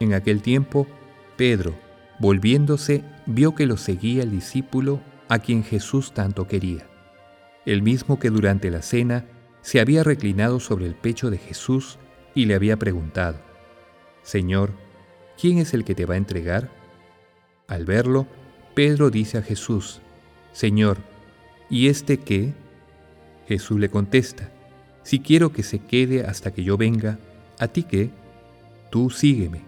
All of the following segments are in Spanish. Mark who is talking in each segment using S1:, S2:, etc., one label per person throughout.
S1: En aquel tiempo, Pedro, volviéndose, vio que lo seguía el discípulo a quien Jesús tanto quería, el mismo que durante la cena se había reclinado sobre el pecho de Jesús y le había preguntado, Señor, ¿quién es el que te va a entregar? Al verlo, Pedro dice a Jesús, Señor, ¿y este qué? Jesús le contesta, Si quiero que se quede hasta que yo venga, ¿a ti qué? Tú sígueme.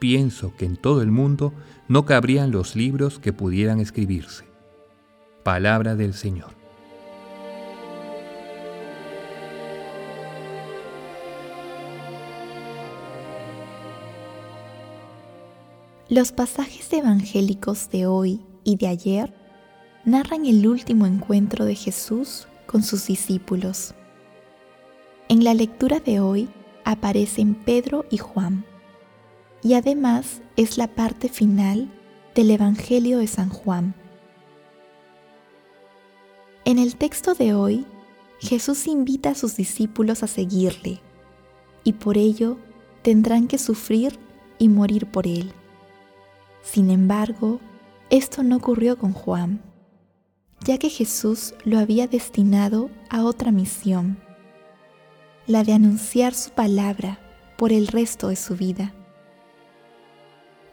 S1: pienso que en todo el mundo no cabrían los libros que pudieran escribirse. Palabra del Señor.
S2: Los pasajes evangélicos de hoy y de ayer narran el último encuentro de Jesús con sus discípulos. En la lectura de hoy aparecen Pedro y Juan y además es la parte final del Evangelio de San Juan. En el texto de hoy, Jesús invita a sus discípulos a seguirle y por ello tendrán que sufrir y morir por él. Sin embargo, esto no ocurrió con Juan, ya que Jesús lo había destinado a otra misión, la de anunciar su palabra por el resto de su vida.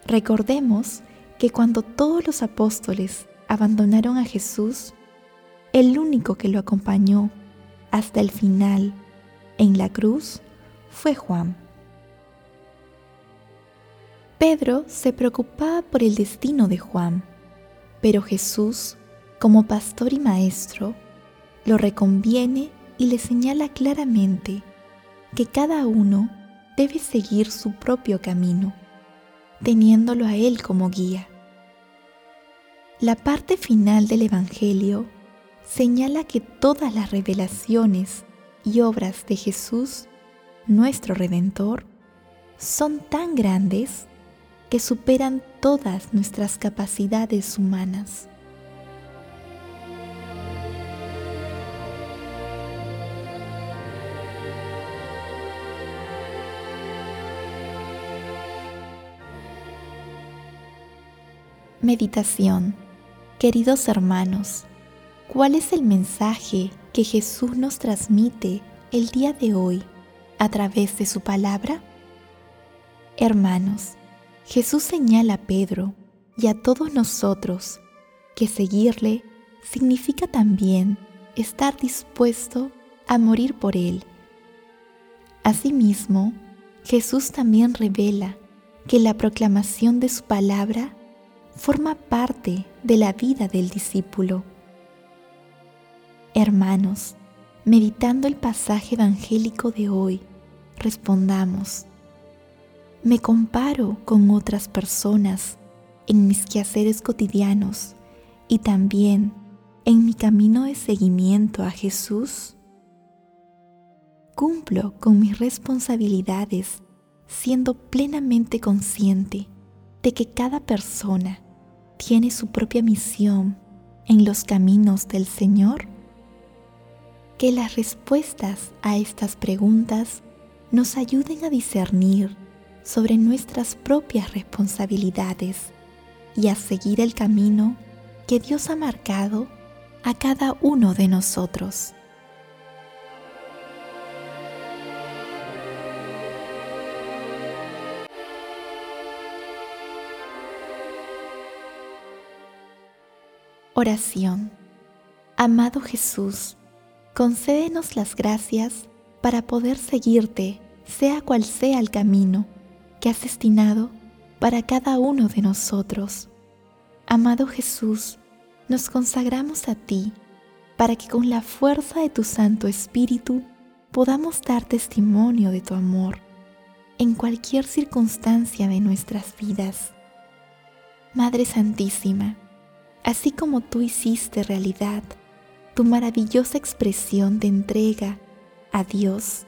S2: Recordemos que cuando todos los apóstoles abandonaron a Jesús, el único que lo acompañó hasta el final en la cruz fue Juan. Pedro se preocupaba por el destino de Juan, pero Jesús, como pastor y maestro, lo reconviene y le señala claramente que cada uno debe seguir su propio camino teniéndolo a Él como guía. La parte final del Evangelio señala que todas las revelaciones y obras de Jesús, nuestro Redentor, son tan grandes que superan todas nuestras capacidades humanas. Meditación Queridos hermanos, ¿cuál es el mensaje que Jesús nos transmite el día de hoy a través de su palabra? Hermanos, Jesús señala a Pedro y a todos nosotros que seguirle significa también estar dispuesto a morir por Él. Asimismo, Jesús también revela que la proclamación de su palabra forma parte de la vida del discípulo. Hermanos, meditando el pasaje evangélico de hoy, respondamos, ¿me comparo con otras personas en mis quehaceres cotidianos y también en mi camino de seguimiento a Jesús? ¿Cumplo con mis responsabilidades siendo plenamente consciente de que cada persona tiene su propia misión en los caminos del Señor? Que las respuestas a estas preguntas nos ayuden a discernir sobre nuestras propias responsabilidades y a seguir el camino que Dios ha marcado a cada uno de nosotros. Oración. Amado Jesús, concédenos las gracias para poder seguirte, sea cual sea el camino que has destinado para cada uno de nosotros. Amado Jesús, nos consagramos a ti para que con la fuerza de tu Santo Espíritu podamos dar testimonio de tu amor en cualquier circunstancia de nuestras vidas. Madre Santísima, así como tú hiciste realidad tu maravillosa expresión de entrega a Dios,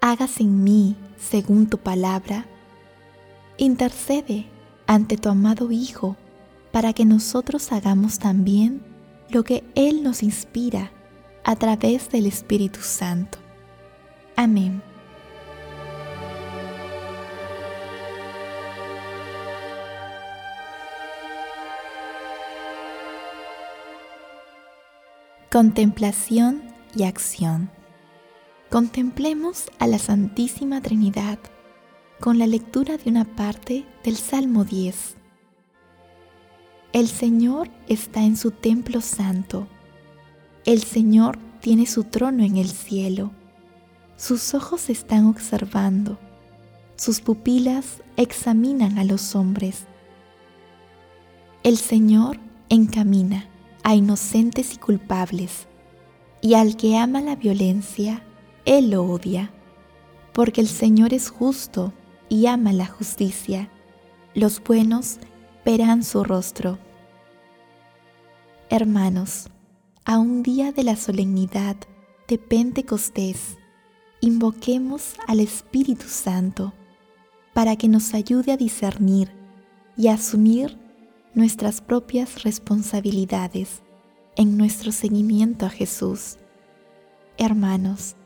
S2: hágase en mí según tu palabra, intercede ante tu amado Hijo para que nosotros hagamos también lo que Él nos inspira a través del Espíritu Santo. Amén. Contemplación y acción. Contemplemos a la Santísima Trinidad con la lectura de una parte del Salmo 10. El Señor está en su templo santo. El Señor tiene su trono en el cielo. Sus ojos están observando. Sus pupilas examinan a los hombres. El Señor encamina a inocentes y culpables, y al que ama la violencia, Él lo odia, porque el Señor es justo y ama la justicia. Los buenos verán su rostro. Hermanos, a un día de la solemnidad de Pentecostés, invoquemos al Espíritu Santo para que nos ayude a discernir y a asumir nuestras propias responsabilidades en nuestro seguimiento a Jesús. Hermanos,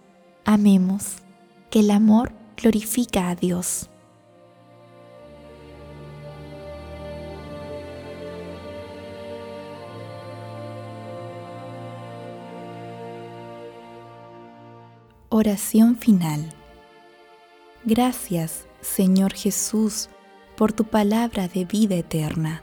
S2: amemos, que el amor glorifica a Dios. Oración final. Gracias, Señor Jesús, por tu palabra de vida eterna